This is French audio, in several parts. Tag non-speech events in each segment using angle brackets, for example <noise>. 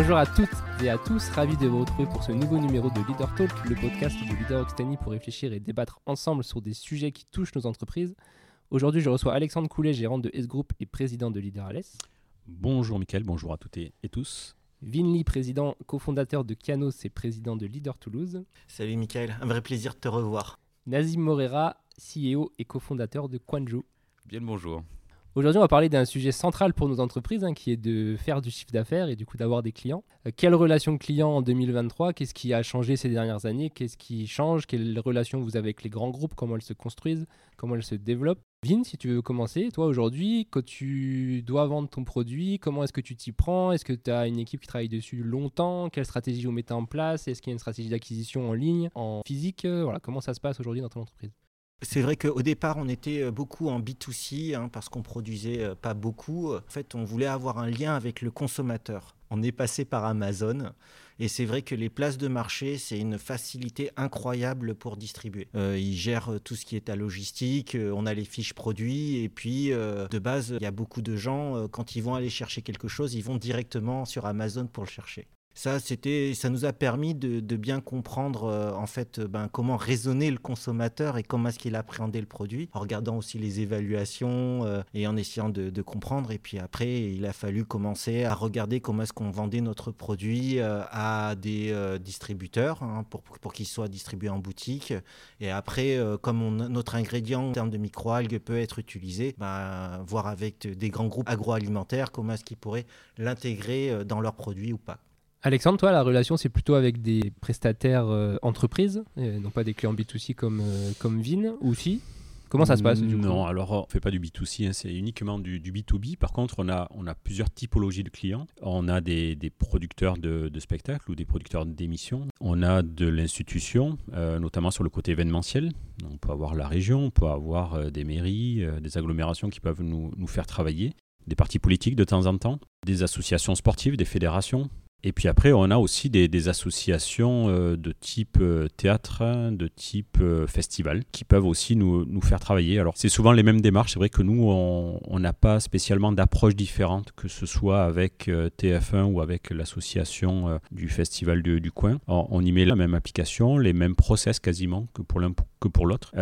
Bonjour à toutes et à tous, ravi de vous retrouver pour ce nouveau numéro de Leader Talk, le podcast de Leader Occitanie pour réfléchir et débattre ensemble sur des sujets qui touchent nos entreprises. Aujourd'hui, je reçois Alexandre Coulet, gérant de S-Group et président de Leader Alès. Bonjour Mickaël, bonjour à toutes et, tous. Vinly, président, cofondateur de Kianos et président de Leader Toulouse. Salut Mickaël, un vrai plaisir de te revoir. Nazim Morera, CEO et cofondateur de Quanjo. Bien le bonjour. Aujourd'hui, on va parler d'un sujet central pour nos entreprises, hein, qui est de faire du chiffre d'affaires et du coup d'avoir des clients. Euh, quelle relation client en 2023 Qu'est-ce qui a changé ces dernières années? Qu'est-ce qui change? Quelle relation vous avez avec les grands groupes? Comment elles se construisent? Comment elles se développent? Vin, si tu veux commencer, toi aujourd'hui, quand tu dois vendre ton produit, comment est-ce que tu t'y prends? Est-ce que tu as une équipe qui travaille dessus longtemps? Quelle stratégie vous mettez en place? Est-ce qu'il y a une stratégie d'acquisition en ligne, en physique? Voilà, comment ça se passe aujourd'hui dans ton entreprise? C'est vrai qu'au départ, on était euh, beaucoup en B2C hein, parce qu'on produisait euh, pas beaucoup. En fait, on voulait avoir un lien avec le consommateur. On est passé par Amazon. Et c'est vrai que les places de marché, c'est une facilité incroyable pour distribuer. Euh, ils gèrent tout ce qui est à logistique, on a les fiches produits, et puis de base, il y a beaucoup de gens, quand ils vont aller chercher quelque chose, ils vont directement sur Amazon pour le chercher. Ça, c'était, ça nous a permis de, bien comprendre euh, en fait euh, ben, comment raisonner le consommateur et comment est-ce qu'il appréhendait le produit, en regardant aussi les évaluations euh, et en essayant de, comprendre. Et puis après, il a fallu commencer à regarder comment est-ce qu'on vendait notre produit à des distributeurs hein, pour, pour qu'il soit distribué en boutique. Et après, comme notre ingrédient en termes de microalgues peut être utilisé, ben, voir avec des grands groupes agroalimentaires comment est-ce qu'ils pourraient l'intégrer dans leurs produits ou pas. Alexandre, toi, la relation, c'est plutôt avec des prestataires euh, entreprises, non pas des clients B2C comme, euh, comme Vin, ou si? Comment ça se passe du Non, alors on ne fait pas du B2C, hein, c'est uniquement du, B2B. Par contre, on a, on a plusieurs typologies de clients. On a des, des producteurs de, de, spectacles ou des producteurs d'émissions. On a de l'institution, euh, notamment sur le côté événementiel. On peut avoir la région, on peut avoir des mairies, des agglomérations qui peuvent nous, nous faire travailler des partis politiques de temps en temps, des associations sportives, des fédérations, et puis après, on a aussi des, associations euh, de type euh, théâtre, de type euh, festival, qui peuvent aussi nous, nous faire travailler. Alors, c'est souvent les mêmes démarches. C'est vrai que nous, on n'a pas spécialement d'approche différente, que ce soit avec TF1 ou avec l'association du festival du coin. on y met la même application, les mêmes process quasiment que pour l'un que pour l'autre,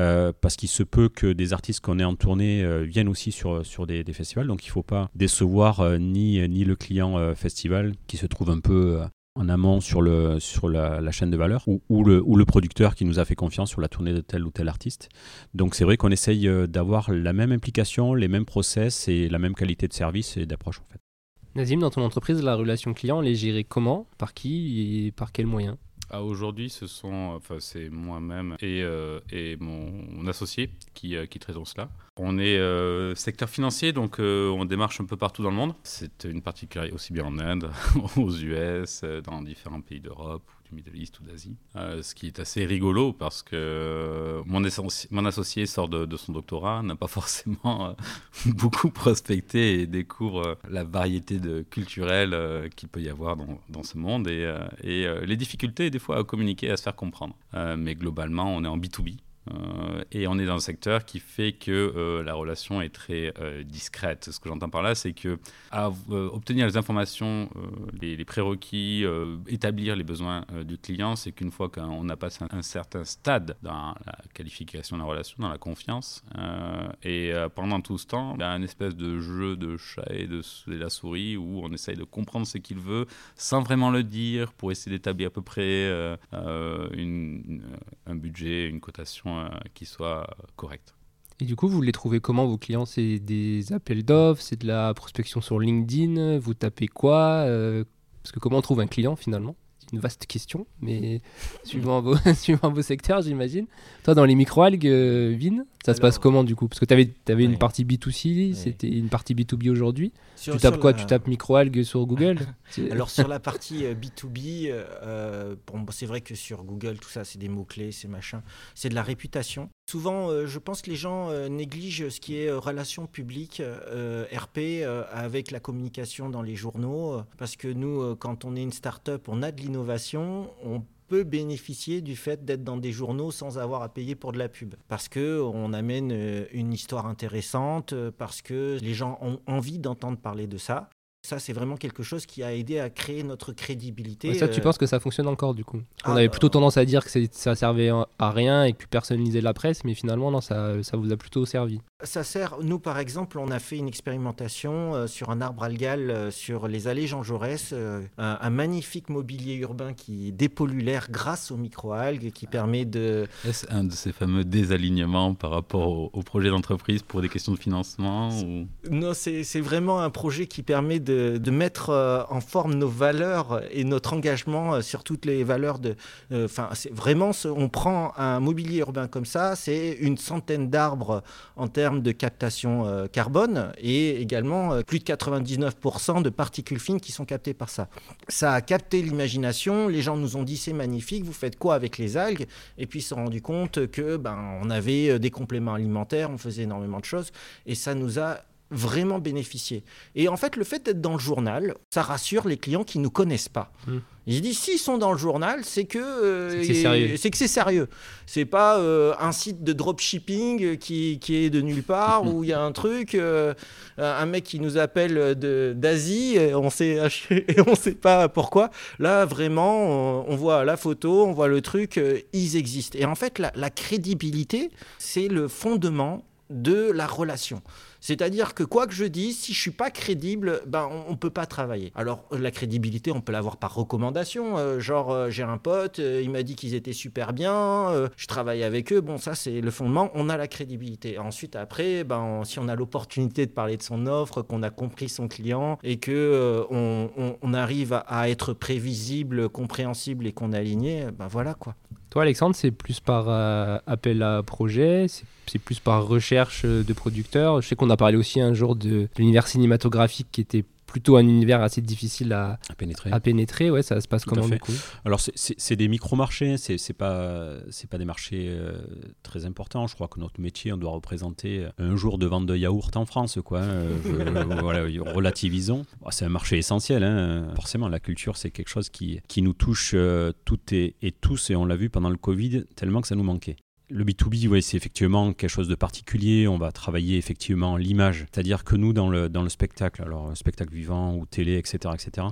parce qu'il se peut que des artistes qu'on est en tournée viennent aussi sur, sur des, festivals. Donc, il ne faut pas décevoir ni, ni le client festival qui se trouve un peu peu euh, en amont sur, le, sur la, chaîne de valeur ou, ou, le, ou, le, producteur qui nous a fait confiance sur la tournée de tel ou tel artiste. Donc c'est vrai qu'on essaye euh, d'avoir la même implication, les mêmes process et la même qualité de service et d'approche en fait. Nazim, dans ton entreprise, la relation client, elle est gérée comment? Par qui et par quels moyens? Ah, Aujourd'hui, ce sont, enfin, c'est moi-même et, euh, et mon, associé qui, qui traitons cela. On est euh, secteur financier, donc euh, on démarche un peu partout dans le monde. C'est une particularité aussi bien en Inde, <laughs> aux US, euh, dans différents pays d'Europe, du Middle East ou d'Asie. ce qui est assez rigolo parce que mon, associé sort de, son doctorat, n'a pas <laughs> forcément <laughs> beaucoup prospecté et découvre la variété de culturelle qu'il peut y avoir dans, dans ce monde et, et les difficultés des fois à communiquer, à se faire comprendre. mais globalement, on est en B2B. Euh, et on est dans un secteur qui fait que euh, la relation est très euh, discrète. Ce que j'entends par là, c'est que obtenir les informations, les, prérequis, établir les besoins du client, c'est qu'une fois qu'on a passé un, certain stade dans la qualification de la relation, dans la confiance, et pendant tout ce temps, il y a un espèce de jeu de chat et de, de la souris où on essaye de comprendre ce qu'il veut sans vraiment le dire pour essayer d'établir à peu près un budget, une cotation euh, qui soit correct. Et du coup, vous les trouvez comment vos clients? C'est des appels d'offres, c'est de la prospection sur LinkedIn Vous tapez quoi euh, Parce que comment on trouve un client finalement? C'est une vaste question, mais <laughs> suivant, vos, <laughs> suivant vos secteurs, j'imagine. Toi, dans les microalgues, euh, Vin, ça se passe comment du coup? Parce que tu avais, avais une partie B2C, c'était une partie B2B aujourd'hui. Tu tapes quoi? Tu tapes microalgues sur Google? <laughs> Alors sur la partie B2B, euh, euh, bon, c'est vrai que sur Google, tout ça, c'est des mots-clés, c'est machin. C'est de la réputation. Souvent, euh, je pense que les gens négligent ce qui est relations publiques, RP, avec la communication dans les journaux. parce que nous, quand on est une start-up, on a de l'innovation, on peut bénéficier du fait d'être dans des journaux sans avoir à payer pour de la pub. Parce que on amène euh, une histoire intéressante, euh, parce que les gens ont envie d'entendre parler de ça. Ça, c'est vraiment quelque chose qui a aidé à créer notre crédibilité. Ouais, ça, tu euh, penses que ça fonctionne encore du coup? On Ah, avait bah, plutôt tendance à dire que ça servait à rien et que personne lisait la presse, mais finalement, non, ça, ça vous a plutôt servi. Ça sert, nous par exemple, on a fait une expérimentation euh, sur un arbre algal euh, sur les allées Jean Jaurès, euh, un, un magnifique mobilier urbain qui dépollue l'air grâce aux microalgues, qui permet de... Est-ce un de ces fameux désalignements par rapport au, au projet d'entreprise pour des questions de financement ou... Non, c'est vraiment un projet qui permet de, de mettre euh, en forme nos valeurs et notre engagement euh, sur toutes les valeurs de... euh, Enfin, c'est vraiment, on prend un mobilier urbain comme ça, c'est une centaine d'arbres en termes de captation euh, carbone et également euh, plus de 99% de particules fines qui sont captées par ça. Ça a capté l'imagination, les gens nous ont dit c'est magnifique, vous faites quoi avec les algues? Et puis ils se sont rendus compte que ben, on avait euh, des compléments alimentaires, on faisait énormément de choses et ça nous a vraiment bénéficié. Et en fait, le fait d'être dans le journal, ça rassure les clients qui ne nous connaissent pas. Mm. Ils disent s'ils sont dans le journal, c'est que euh, C'est que c'est sérieux. C'est pas euh, un site de dropshipping qui, qui est de nulle part où il y a un truc, euh, un mec qui nous appelle d'Asie, et on sait <laughs> et on sait pas pourquoi. Là, vraiment, on, on voit la photo, on voit le truc, euh, ils existent. Et en fait, la, la crédibilité, c'est le fondement de la relation. C'est-à-dire que quoi que je dise, si je suis pas crédible, ben on, on peut pas travailler. Alors la crédibilité, on peut l'avoir par recommandation. euh, genre euh, j'ai un pote, euh, il m'a dit qu'ils étaient super bien, euh, je travaille avec eux. Bon ça c'est le fondement. On a la crédibilité. Ensuite après, ben si on a l'opportunité de parler de son offre, qu'on a compris son client et que euh, on arrive à, à être prévisible, compréhensible et qu'on est aligné, ben voilà quoi. Toi, Alexandre, c'est plus par euh, appel à projet, c'est plus par recherche de producteurs. Je sais qu'on a parlé aussi un jour de l'univers cinématographique qui était plutôt un univers assez difficile à, à pénétrer. à pénétrer. Ouais, ça se passe Tout comment du coup Alors c'est- des micro-marchés, c'est c'est pas c'est pas des marchés euh, très importants. Je crois que notre métier, on doit représenter un jour de vente de yaourt en France, quoi. Euh, je- <laughs> voilà, relativisons. Bon, c'est un marché essentiel, hein. forcément. La culture, c'est quelque chose qui qui nous touche euh, toutes et, et tous, et on l'a vu pendant le Covid, tellement que ça nous manquait. Le B2B, ouais, c'est effectivement quelque chose de particulier. On va travailler effectivement l'image. C'est-à-dire que nous, dans le, dans le spectacle, alors spectacle vivant ou télé, etc., etc.,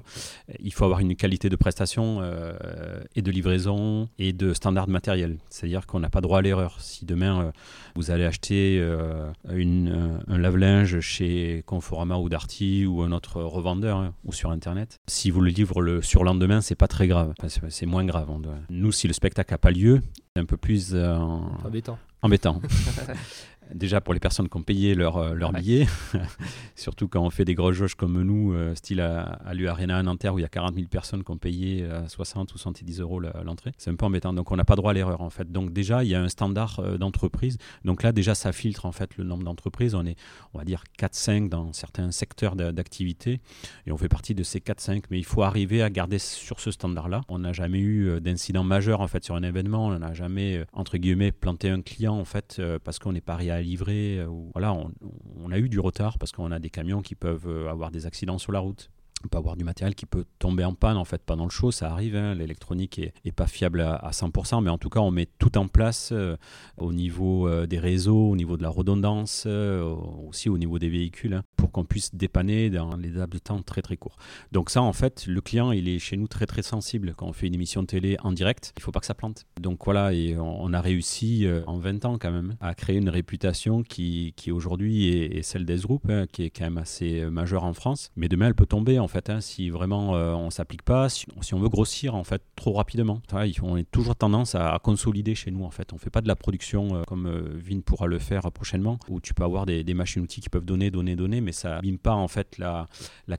il faut avoir une qualité de prestation euh, et de livraison et de standard matériel. C'est-à-dire qu'on n'a pas droit à l'erreur. Si demain euh, vous allez acheter euh, un, lave-linge chez Conforama ou Darty ou un autre revendeur hein, ou sur Internet, si vous le livrez le surlendemain, c'est pas très grave. C'est- moins grave. Nous, si le spectacle n'a pas lieu, un peu plus euh, Embêtant. embêtant. <laughs> Déjà pour les personnes qui ont payé leur, euh, leur Ouais. billet, <laughs> surtout quand on fait des grosses jauges comme nous, euh, style à, à l'U-Arena à Nanterre où il y a 40 000 personnes qui ont payé euh, 60 ou 70 euros l'entrée. C'est un peu embêtant. Donc on n'a pas droit à l'erreur en fait. Donc déjà il y a un standard euh, d'entreprise. Donc là déjà ça filtre en fait le nombre d'entreprises. On est on va dire 4-5 dans certains secteurs d'a- d'activité et on fait partie de ces 4-5. Mais il faut arriver à garder sur ce standard-là. On n'a jamais eu d'incident majeur en fait sur un événement. On n'a jamais entre guillemets planté un client en fait parce qu'on n'est pas arrivé livrer. euh, voilà, on, on a eu du retard parce qu'on a des camions qui peuvent euh, avoir des accidents sur la route. On peut avoir du matériel qui peut tomber en panne en fait pendant le show, ça arrive. hein. L'électronique est, pas fiable à, à 100%, mais en tout cas on met tout en place euh, au niveau euh, des réseaux, au niveau de la redondance, euh, aussi au niveau des véhicules, hein, pour qu'on puisse dépanner dans les laps de temps très très courts. Donc ça en fait, le client il est chez nous très très sensible quand on fait une émission de télé en direct. Il faut pas que ça plante. Donc voilà, et on, a réussi en 20 ans quand même à créer une réputation qui, qui aujourd'hui est, celle des groupes, hein, qui est quand même assez majeure en France. Mais demain elle peut tomber en fait hein, si vraiment euh, on s'applique pas, si, on veut grossir en fait trop rapidement. On est toujours tendance à, consolider chez nous en fait. On fait pas de la production euh, comme euh, Vin pourra le faire prochainement, où tu peux avoir des, machines-outils qui peuvent donner, donner, donner, mais ça abîme pas en fait la,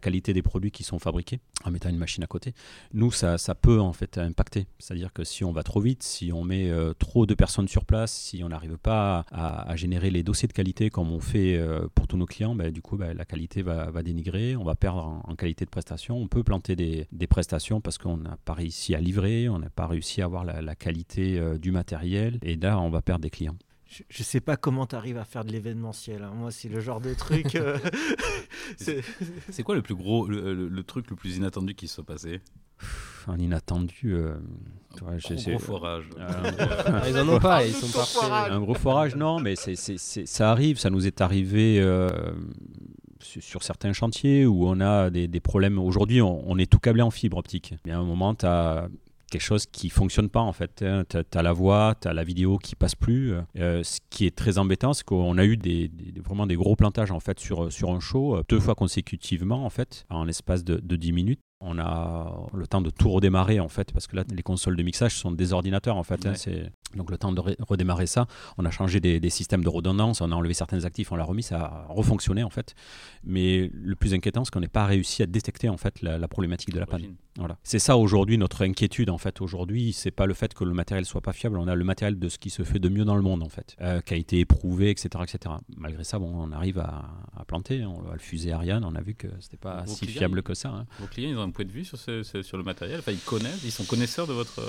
qualité des produits qui sont fabriqués en mettant une machine à côté. Nous, ça, peut en fait impacter. C'est-à-dire que si on va trop vite, si on met trop de personnes sur place, si on n'arrive pas à, générer les dossiers de qualité comme on fait pour tous nos clients, ben, du coup, ben, la qualité va, dénigrer, on va perdre en qualité de prestation. On peut planter des, des prestations parce qu'on n'a pas réussi à livrer, on n'a pas réussi à avoir la, la qualité euh, du matériel, et là, on va perdre des clients. Je, je sais pas comment tu arrives à faire de l'événementiel. hein. Moi, c'est le genre de truc. euh, <laughs> c'est- quoi le plus gros, le, le- le truc le plus inattendu qui se soit passé? Un inattendu. euh, ouais, je Gros, forage. Euh, <laughs> ils en ont pas, ils sont parfaits. Un gros forage, non, mais c'est- ça arrive, ça nous est arrivé. Euh, sur certains chantiers où on a des, problèmes. Aujourd'hui, on, est tout câblé en fibre optique. Mais à un moment, tu as quelque chose qui fonctionne pas en fait. Hein. Tu as, la voix, tu as la vidéo qui passe plus. Euh, ce qui est très embêtant, c'est qu'on a eu des, vraiment des gros plantages en fait sur, sur un show deux fois consécutivement en fait, en l'espace de, de 10 minutes. On a le temps de tout redémarrer en fait, parce que là, les consoles de mixage sont des ordinateurs en fait. Hein, c'est donc le temps de redémarrer ça. On a changé des, systèmes de redondance, on a enlevé certains actifs, on l'a remis, ça a refonctionné en fait. Mais le plus inquiétant, c'est qu'on n'est pas réussi à détecter en fait la, problématique de la panne. Voilà. C'est ça aujourd'hui notre inquiétude en fait. Aujourd'hui, c'est pas le fait que le matériel soit pas fiable, on a le matériel de ce qui se fait de mieux dans le monde en fait, euh, qui a été éprouvé, etc., etc. Malgré ça, bon, on arrive à, planter. On a le fusée Ariane, on a vu que c'était pas si fiable que ça. Hein. Vos clients, ils ont point de vue sur, le matériel? Ils connaissent, ils sont connaisseurs de votre.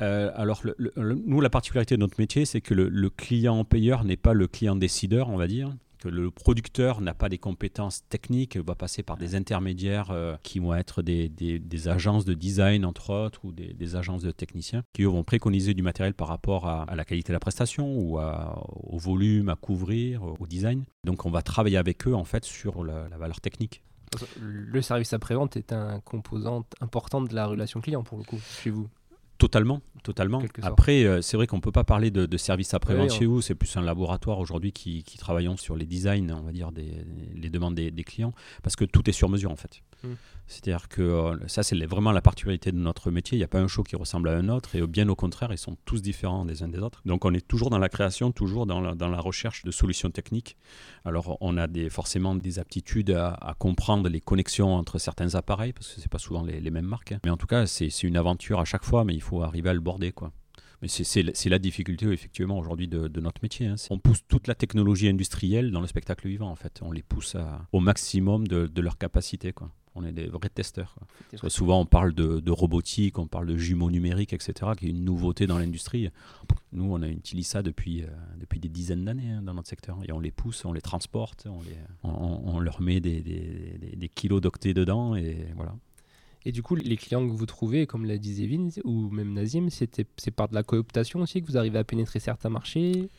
Euh, alors, nous, la particularité de notre métier, c'est que le, client payeur n'est pas le client décideur, on va dire que le producteur n'a pas des compétences techniques, va passer par des intermédiaires euh, qui vont être des, agences de design, entre autres, ou des, agences de techniciens, qui vont préconiser du matériel par rapport à, la qualité de la prestation ou au volume à couvrir, au design. Donc on va travailler avec eux en fait sur la valeur technique. Le service après-vente est un composant important de la relation client pour le coup chez vous. Totalement, totalement. Après, euh, c'est vrai qu'on ne peut pas parler de, service après-vente chez vous. C'est plus un laboratoire aujourd'hui qui, qui, travaillons sur les designs, on va dire, des, les demandes des, clients, parce que tout est sur mesure en fait. Hmm. C'est-à-dire que euh, ça, c'est vraiment la particularité de notre métier. Il n'y a pas un show qui ressemble à un autre, et bien au contraire, ils sont tous différents des uns des autres. Donc, on est toujours dans la création, toujours dans la, recherche de solutions techniques. Alors, on a des, forcément des aptitudes à, comprendre les connexions entre certains appareils, parce que c'est pas souvent les, les mêmes marques. Hein. Mais en tout cas, c'est une aventure à chaque fois, mais il faut arriver à le border, quoi. Mais c'est la difficulté effectivement aujourd'hui de, notre métier. Hein. On pousse toute la technologie industrielle dans le spectacle vivant en fait. On les pousse au maximum de, de leur capacité. Quoi. On est des vrais testeurs. souvent, on parle de, robotique, on parle de jumeaux numériques, etc., qui est une nouveauté dans l'industrie. Nous, on a utilisé ça depuis, euh, depuis des dizaines d'années hein, dans notre secteur. Et on les pousse, on les transporte, on, les, on, leur met des, des, des, kilos d'octets dedans. Et voilà. Et du coup, les clients que vous trouvez, comme l'a dit Zévin ou même Nazim, c'est par de la cooptation aussi que vous arrivez à pénétrer certains marchés?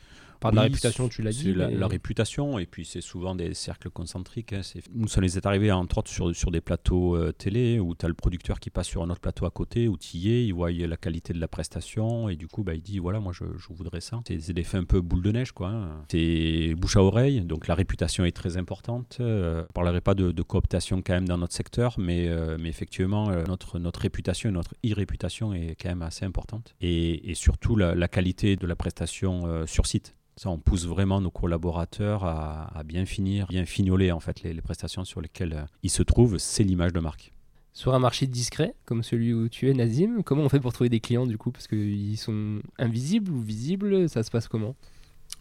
Par la réputation, tu l'as dit. La, réputation, et puis c'est souvent des cercles concentriques. Hein, nous, ça nous est arrivé entre autres sur, sur des plateaux euh, télé où tu as le producteur qui passe sur un autre plateau à côté, où tu y es, il voit la qualité de la prestation, et du coup, bah, il dit voilà, moi je, je voudrais ça. C'est des faits un peu boule de neige, quoi. Hein. C'est bouche à oreille, donc la réputation est très importante. Euh, je ne parlerai pas de, cooptation quand même dans notre secteur, mais, euh, mais effectivement, notre, notre réputation et notre irréputation est quand même assez importante. Et, et surtout la, la, qualité de la prestation sur site. Ça, on pousse vraiment nos collaborateurs à, bien finir, bien fignoler en fait les, prestations sur lesquelles euh, ils se trouvent. C'est l'image de marque. Sur un marché discret comme celui où tu es, Nazim, comment on fait pour trouver des clients du coup? Parce qu'ils sont invisibles ou visibles? Ça se passe comment?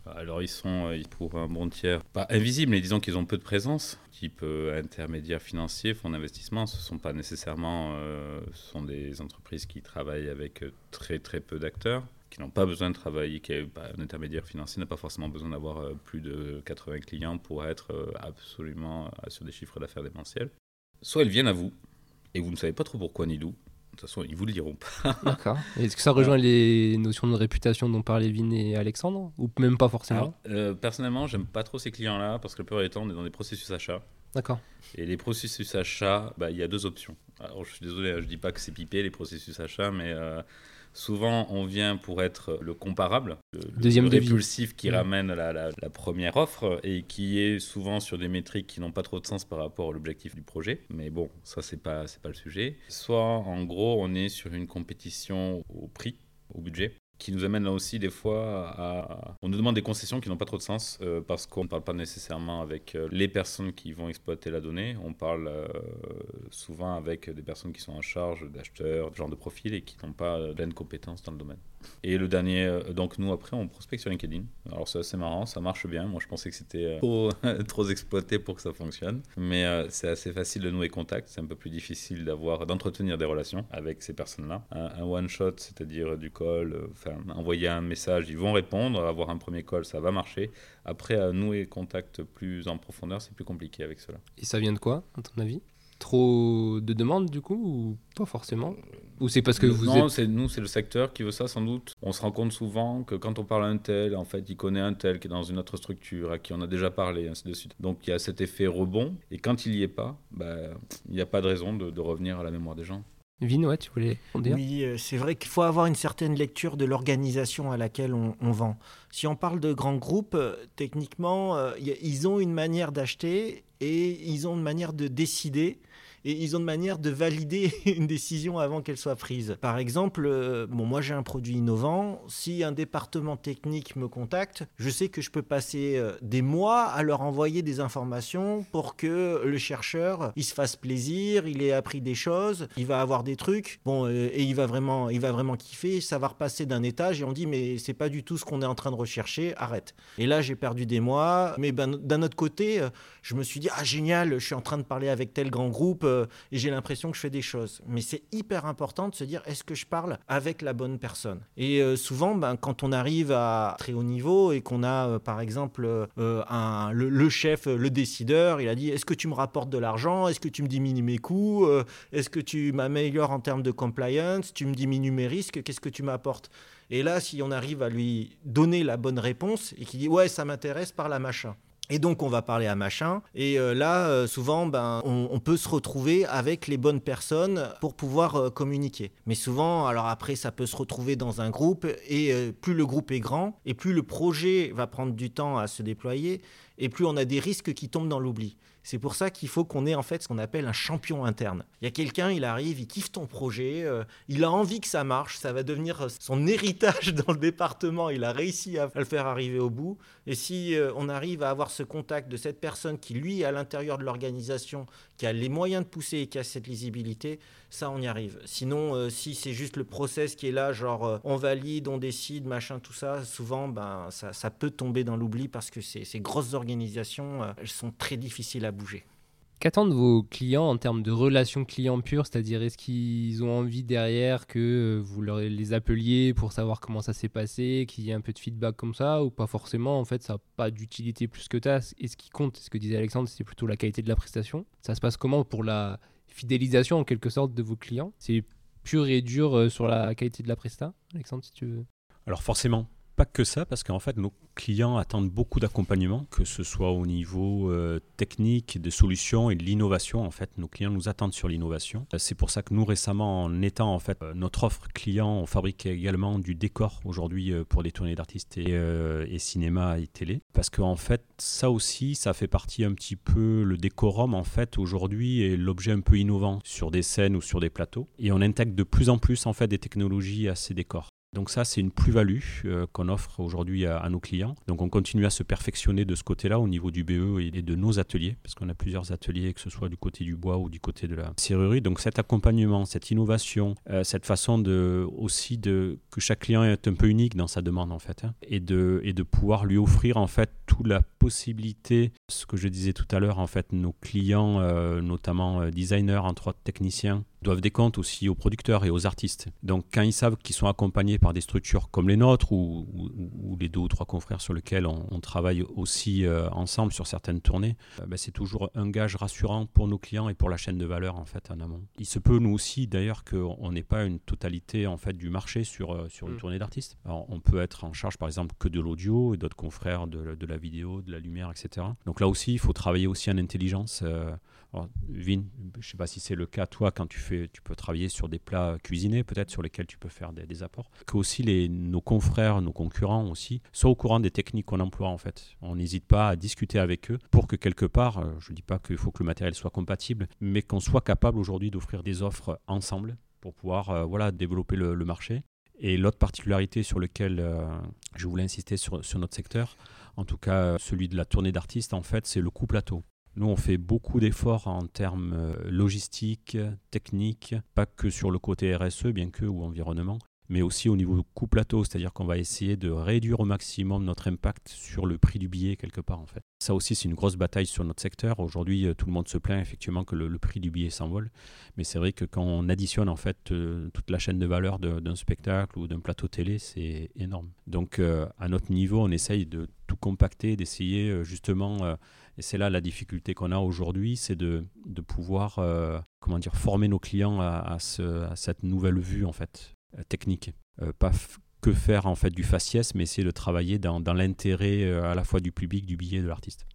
Alors ils sont euh, pour un bon tiers pas invisibles, mais disons qu'ils ont peu de présence, type euh, intermédiaire financier, fonds d'investissement. Ce sont pas nécessairement, ce sont des entreprises qui travaillent avec très très peu d'acteurs qui n'ont pas besoin de travailler, qui bah, un intermédiaire financier n'a pas forcément besoin d'avoir euh, plus de 80 clients pour être euh, absolument euh, sur des chiffres d'affaires démentiels. Soit ils viennent à vous, et vous ne savez pas trop pourquoi ni d'où. De toute façon, ils vous le diront pas. <laughs> D'accord. Est-ce que ça rejoint les notions de réputation dont parlaient Vin et Alexandre Ou même pas forcément? Euh, Personnellement, j'aime pas trop ces clients-là parce que le du temps, on est dans des processus achats. D'accord. Et les processus achats, bah, il y a deux options. Alors, je suis désolé, hein, je dis pas que c'est pipé les processus achats, mais Souvent, on vient pour être le comparable, le, Deuxième le répulsif qui ramène la, première offre et qui est souvent sur des métriques qui n'ont pas trop de sens par rapport à l'objectif du projet. Mais bon, ça, c'est pas, pas le sujet. Soit, en gros, on est sur une compétition au prix, au budget qui nous amène là aussi des fois à... On nous demande des concessions qui n'ont pas trop de sens euh, parce qu'on ne parle pas nécessairement avec euh, les personnes qui vont exploiter la donnée, on parle euh, souvent avec des personnes qui sont en charge d'acheteurs, de genre de profil et qui n'ont pas pleine compétence dans le domaine. Et le dernier, euh, donc nous après on prospecte sur LinkedIn. Alors c'est assez marrant, ça marche bien. Moi je pensais que c'était euh, <laughs> trop, exploité pour que ça fonctionne. Mais euh, c'est assez facile de nouer contact. C'est un peu plus difficile d'avoir, d'entretenir des relations avec ces personnes-là. Un, one shot, c'est-à-dire du call, enfin envoyer un message, ils vont répondre. Avoir un premier call, ça va marcher. Après à nouer contact plus en profondeur, c'est plus compliqué avec cela. Et ça vient de quoi, à ton avis? Trop de demandes du coup ou pas forcément Ou c'est parce que vous non, êtes... c'est nous, c'est le secteur qui veut ça sans doute. On se rend compte souvent que quand on parle à un tel, en fait, il connaît un tel qui est dans une autre structure, à qui on a déjà parlé, ainsi de suite. Donc il y a cet effet rebond. Et quand il y est pas, bah, il n'y a pas de raison de, de revenir à la mémoire des gens. Vin, ouais, tu voulais en dire Oui, euh, c'est vrai qu'il faut avoir une certaine lecture de l'organisation à laquelle on, on vend. Si on parle de grands groupes, euh, techniquement, euh, ils ont une manière d'acheter et ils ont une manière de décider et ils ont une manière de valider <laughs> une décision avant qu'elle soit prise. Par exemple, euh, bon, moi j'ai un produit innovant. Si un département technique me contacte, je sais que je peux passer euh, des mois à leur envoyer des informations pour que le chercheur il se fasse plaisir, il ait appris des choses, il va avoir des trucs, bon, euh, et il va vraiment, il va vraiment kiffer. Ça va repasser d'un étage et on dit mais c'est pas du tout ce qu'on est en train de rechercher, arrête. Et là j'ai perdu des mois, mais ben, d'un autre côté, je me suis dit ah génial, je suis en train de parler avec tel grand groupe euh, et j'ai l'impression que je fais des choses. Mais c'est hyper important de se dire est-ce que je parle avec la bonne personne? Et euh, souvent, ben, quand on arrive à très haut niveau et qu'on a euh, par exemple un, le, le chef, le décideur, il a dit est-ce que tu me rapportes de l'argent? Est-ce que tu me diminues mes coûts? Est-ce que tu m'améliores en termes de compliance? Tu me diminues mes risques? Qu'est-ce que tu m'apportes? Et là, si on arrive à lui donner la bonne réponse et qu'il dit ouais, ça m'intéresse par la machin. Et donc on va parler à machin. Et euh, là, euh, souvent, ben, on, peut se retrouver avec les bonnes personnes pour pouvoir euh, communiquer. Mais souvent, alors après, ça peut se retrouver dans un groupe. Et plus le groupe est grand, et plus le projet va prendre du temps à se déployer, et plus on a des risques qui tombent dans l'oubli. C'est pour ça qu'il faut qu'on ait en fait ce qu'on appelle un champion interne. Il y a quelqu'un, il arrive, il kiffe ton projet, il a envie que ça marche, ça va devenir son <laughs> héritage dans le département, il a réussi à, le faire arriver au bout. Et si on arrive à avoir ce contact de cette personne qui, lui, est à l'intérieur de l'organisation, qui a les moyens de pousser et qui a cette lisibilité, ça, on y arrive. Sinon, euh, si c'est juste le process qui est là, genre euh, on valide, on décide, machin, tout ça, souvent, ben, ça, ça peut tomber dans l'oubli parce que ces, ces grosses organisations, euh, elles sont très difficiles à bouger. Qu'attendent vos clients en termes de relations clients pures? C'est-à-dire, est-ce qu'ils ont envie derrière que euh, vous leur les appeliez pour savoir comment ça s'est passé, qu'il y ait un peu de feedback comme ça, ou pas forcément? En fait, ça n'a pas d'utilité plus que ça. Et ce qui compte, ce que disait Alexandre, c'est plutôt la qualité de la prestation. Ça se passe comment pour la fidélisation en quelque sorte de vos clients? C'est pur et dur euh, sur la qualité de la presta? Alexandre, si tu veux. Alors forcément, pas que ça, parce qu'en fait, nos clients attendent beaucoup d'accompagnement, que ce soit au niveau euh, technique, de solutions et de l'innovation. En fait, nos clients nous attendent sur l'innovation. Euh, C'est pour ça que nous, récemment, en étant en fait euh, notre offre client, on fabrique également du décor aujourd'hui pour des tournées d'artistes et, et cinéma et télé. Parce qu'en fait, ça aussi, ça fait partie un petit peu, le décorum, en fait, aujourd'hui, est l'objet un peu innovant sur des scènes ou sur des plateaux. Et on intègre de plus en plus, en fait, des technologies à ces décors. Donc ça, c'est une plus-value euh, qu'on offre aujourd'hui à, nos clients. Donc on continue à se perfectionner de ce côté-là au niveau du BE et de nos ateliers, parce qu'on a plusieurs ateliers, que ce soit du côté du bois ou du côté de la serrurerie. Donc cet accompagnement, cette innovation, euh, cette façon de aussi de que chaque client est un peu unique dans sa demande en fait, hein, et de et de pouvoir lui offrir en fait toute la possibilité, ce que je disais tout à l'heure en fait, nos clients, euh, notamment designers, entre autres techniciens, doivent des comptes aussi aux producteurs et aux artistes. Donc quand ils savent qu'ils sont accompagnés par des structures comme les nôtres ou, ou- ou les deux ou trois confrères sur lesquels on, on travaille aussi euh, ensemble sur certaines tournées, euh, ben, c'est toujours un gage rassurant pour nos clients et pour la chaîne de valeur en fait en amont. Il se peut nous aussi d'ailleurs qu'on n'ait pas une totalité en fait du marché sur, euh, sur une Mm. tournée d'artistes. Alors, On peut être en charge par exemple que de l'audio et d'autres confrères de, de la vidéo, de la lumière, etc. Donc là aussi il faut travailler aussi en intelligence. alors, Vin, je ne sais pas si c'est le cas, toi, quand tu fais, tu peux travailler sur des plats cuisinés, peut-être sur lesquels tu peux faire des, apports. Que aussi nos confrères, nos concurrents aussi, soient au courant des techniques qu'on emploie en fait. On n'hésite pas à discuter avec eux pour que quelque part, euh, je ne dis pas qu'il faut que le matériel soit compatible, mais qu'on soit capable aujourd'hui d'offrir des offres ensemble pour pouvoir euh, voilà, développer le, marché. Et l'autre particularité sur laquelle euh, je voulais insister sur, notre secteur, en tout cas celui de la tournée d'artistes, en fait, c'est le coût plateau. Nous, on fait beaucoup d'efforts en termes euh, logistiques, techniques, pas que sur le côté RSE, bien que, ou environnement, mais aussi au niveau coût plateau, c'est-à-dire qu'on va essayer de réduire au maximum notre impact sur le prix du billet quelque part en fait. Ça aussi c'est une grosse bataille sur notre secteur. Aujourd'hui euh, tout le monde se plaint effectivement que le, prix du billet s'envole, mais c'est vrai que quand on additionne en fait euh, toute la chaîne de valeur d'un spectacle ou d'un plateau télé, c'est énorme. Donc à notre niveau, on essaye de tout compacter, d'essayer justement et c'est là la difficulté qu'on a aujourd'hui, c'est de, pouvoir comment dire, former nos clients à, ce, à, cette nouvelle vue en fait technique. pas que faire en fait du faciès, mais essayer de travailler dans, l'intérêt à la fois du public, du billet, de l'artiste.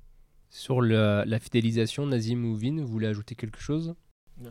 Sur la, la fidélisation, Nazim ou Vin, vous voulez ajouter quelque chose?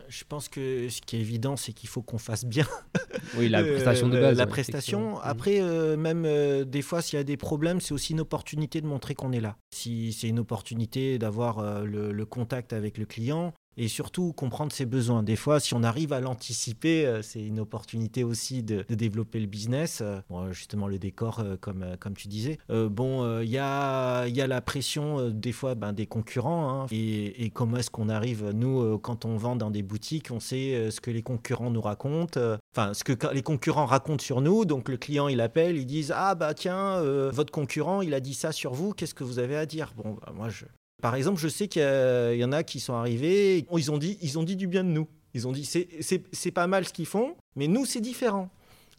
Je pense que ce qui est évident, c'est qu'il faut qu'on fasse bien. <laughs> Oui, la prestation de base. la prestation. Après, euh, même euh, des fois, s'il y a des problèmes, c'est aussi une opportunité de montrer qu'on est là. Si c'est une opportunité d'avoir euh, le, contact avec le client, et surtout comprendre ses besoins. Des fois, si on arrive à l'anticiper, euh, c'est une opportunité aussi de, développer le business. Euh, bon, justement, le décor, euh, comme, comme tu disais. bon, il y, a, y a la pression des fois ben, des concurrents. Hein. et, comment est-ce qu'on arrive, nous, quand on vend dans des boutiques, on sait ce que les concurrents nous racontent. Enfin, ce que les concurrents racontent sur nous. Donc, le client, il appelle, ils disent Ah, bah tiens, votre concurrent, il a dit ça sur vous, qu'est-ce que vous avez à dire? Bon, bah, moi, je, par exemple, je sais qu'il y, en a qui sont arrivés, ils ont dit, ils ont dit du bien de nous. Ils ont dit c'est pas mal ce qu'ils font, mais nous c'est différent.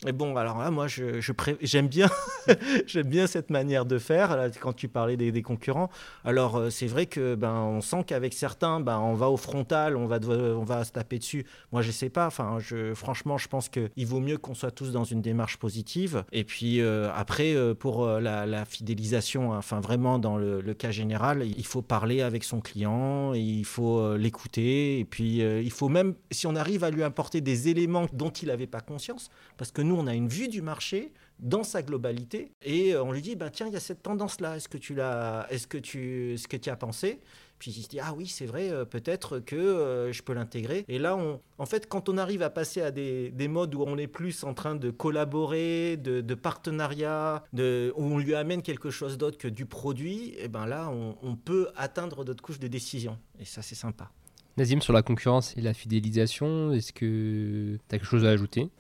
Et bon, alors là, moi, je, j'aime bien, <laughs> j'aime bien cette manière de faire. quand tu parlais des, concurrents, alors euh, c'est vrai que ben on sent qu'avec certains, ben on va au frontal, on va on va se taper dessus. Moi, je sais pas. Enfin, je, franchement, je pense qu'il vaut mieux qu'on soit tous dans une démarche positive. Et puis euh, après, euh, pour la, fidélisation, enfin vraiment dans le, cas général, il faut parler avec son client, il faut l'écouter, et puis il faut même, si on arrive à lui apporter des éléments dont il n'avait pas conscience, parce que nous, on a une vue du marché dans sa globalité et euh, on lui dit bah, tiens il y a cette tendance là est-ce que tu l'as est-ce que tu ce que tu as pensé? Puis il se dit ah oui c'est vrai euh, peut-être que euh, je peux l'intégrer. Et là on en fait quand on arrive à passer à des, des modes où on est plus en train de collaborer de, partenariat où on lui amène quelque chose d'autre que du produit et ben là on, on peut atteindre d'autres couches de décision. Et ça c'est sympa Nazim, sur la concurrence et la fidélisation, est-ce que tu as quelque chose à ajouter?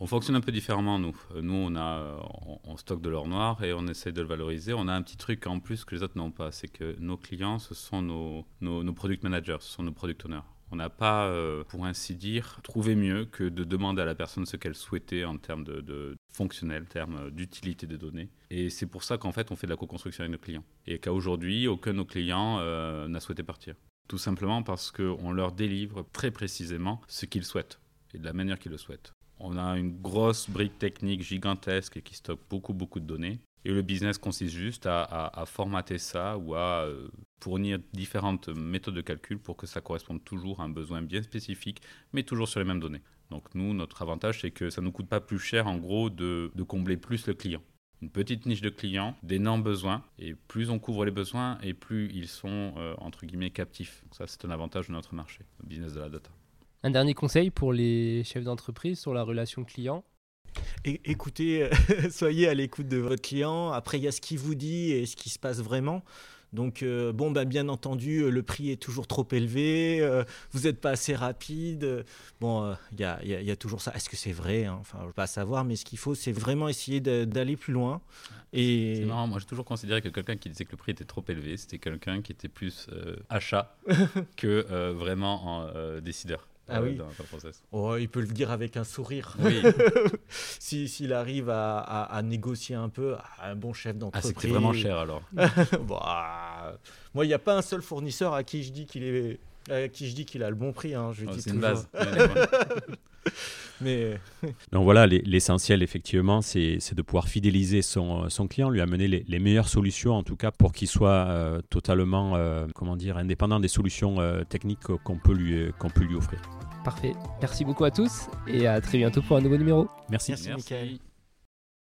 On fonctionne un peu différemment, nous. Euh, nous, on a stocke de l'or noir et on essaie de le valoriser. On a un petit truc en plus que les autres n'ont pas, c'est que nos clients, ce sont nos, nos, product managers, ce sont nos product owners. On n'a pas, euh, pour ainsi dire, trouvé mieux que de demander à la personne ce qu'elle souhaitait en termes de, fonctionnel, en termes d'utilité des données. Et c'est pour ça qu'en fait, on fait de la co-construction avec nos clients. Et qu'à aujourd'hui, aucun de nos clients euh, n'a souhaité partir. Tout simplement parce qu'on leur délivre très précisément ce qu'ils souhaitent et de la manière qu'ils le souhaitent. On a une grosse brique technique gigantesque qui stocke beaucoup, beaucoup de données. Et le business consiste juste à, formater ça ou à euh, fournir différentes méthodes de calcul pour que ça corresponde toujours à un besoin bien spécifique, mais toujours sur les mêmes données. Donc nous, notre avantage, c'est que ça ne nous coûte pas plus cher, en gros, de, combler plus le client. Une petite niche de clients, d'énormes besoins, et plus on couvre les besoins, et plus ils sont, euh, entre guillemets, captifs. ça, c'est un avantage de notre marché, le business de la data. Un dernier conseil pour les chefs d'entreprise sur la relation client? Écoutez, <laughs> soyez à l'écoute de votre client. Après, il y a ce qu'il vous dit et ce qui se passe vraiment. Donc, euh, bon, ben, bien entendu, euh, le prix est toujours trop élevé, euh, vous n'êtes pas assez rapide. Bon, il y a, toujours ça. Est-ce que c'est vrai hein? Enfin, je ne veux pas savoir, mais ce qu'il faut, c'est vraiment essayer d'aller plus loin. Et... C'est marrant, moi j'ai toujours considéré que quelqu'un qui disait que le prix était trop élevé, c'était quelqu'un qui était plus achat <laughs> que vraiment décideur. Ah oui. Oh, il peut le dire avec un sourire. Oui. <laughs> S'il arrive à, négocier un peu, un bon chef d'entreprise. Ah, c'est vraiment cher alors. <laughs> bah, moi, il n'y a pas un seul fournisseur à qui je dis qu'il est, à qui je dis qu'il a le bon prix. Hein, oh, c'est une base. <laughs> <laughs> Mais <laughs> donc voilà, l'essentiel effectivement, c'est de pouvoir fidéliser son, son, client, lui amener les, meilleures solutions en tout cas pour qu'il soit euh, totalement, euh, comment dire, indépendant des solutions euh, techniques qu'on peut lui qu'on peut lui offrir. Parfait. Merci beaucoup à tous et à très bientôt pour un nouveau numéro. Merci. Merci, Merci.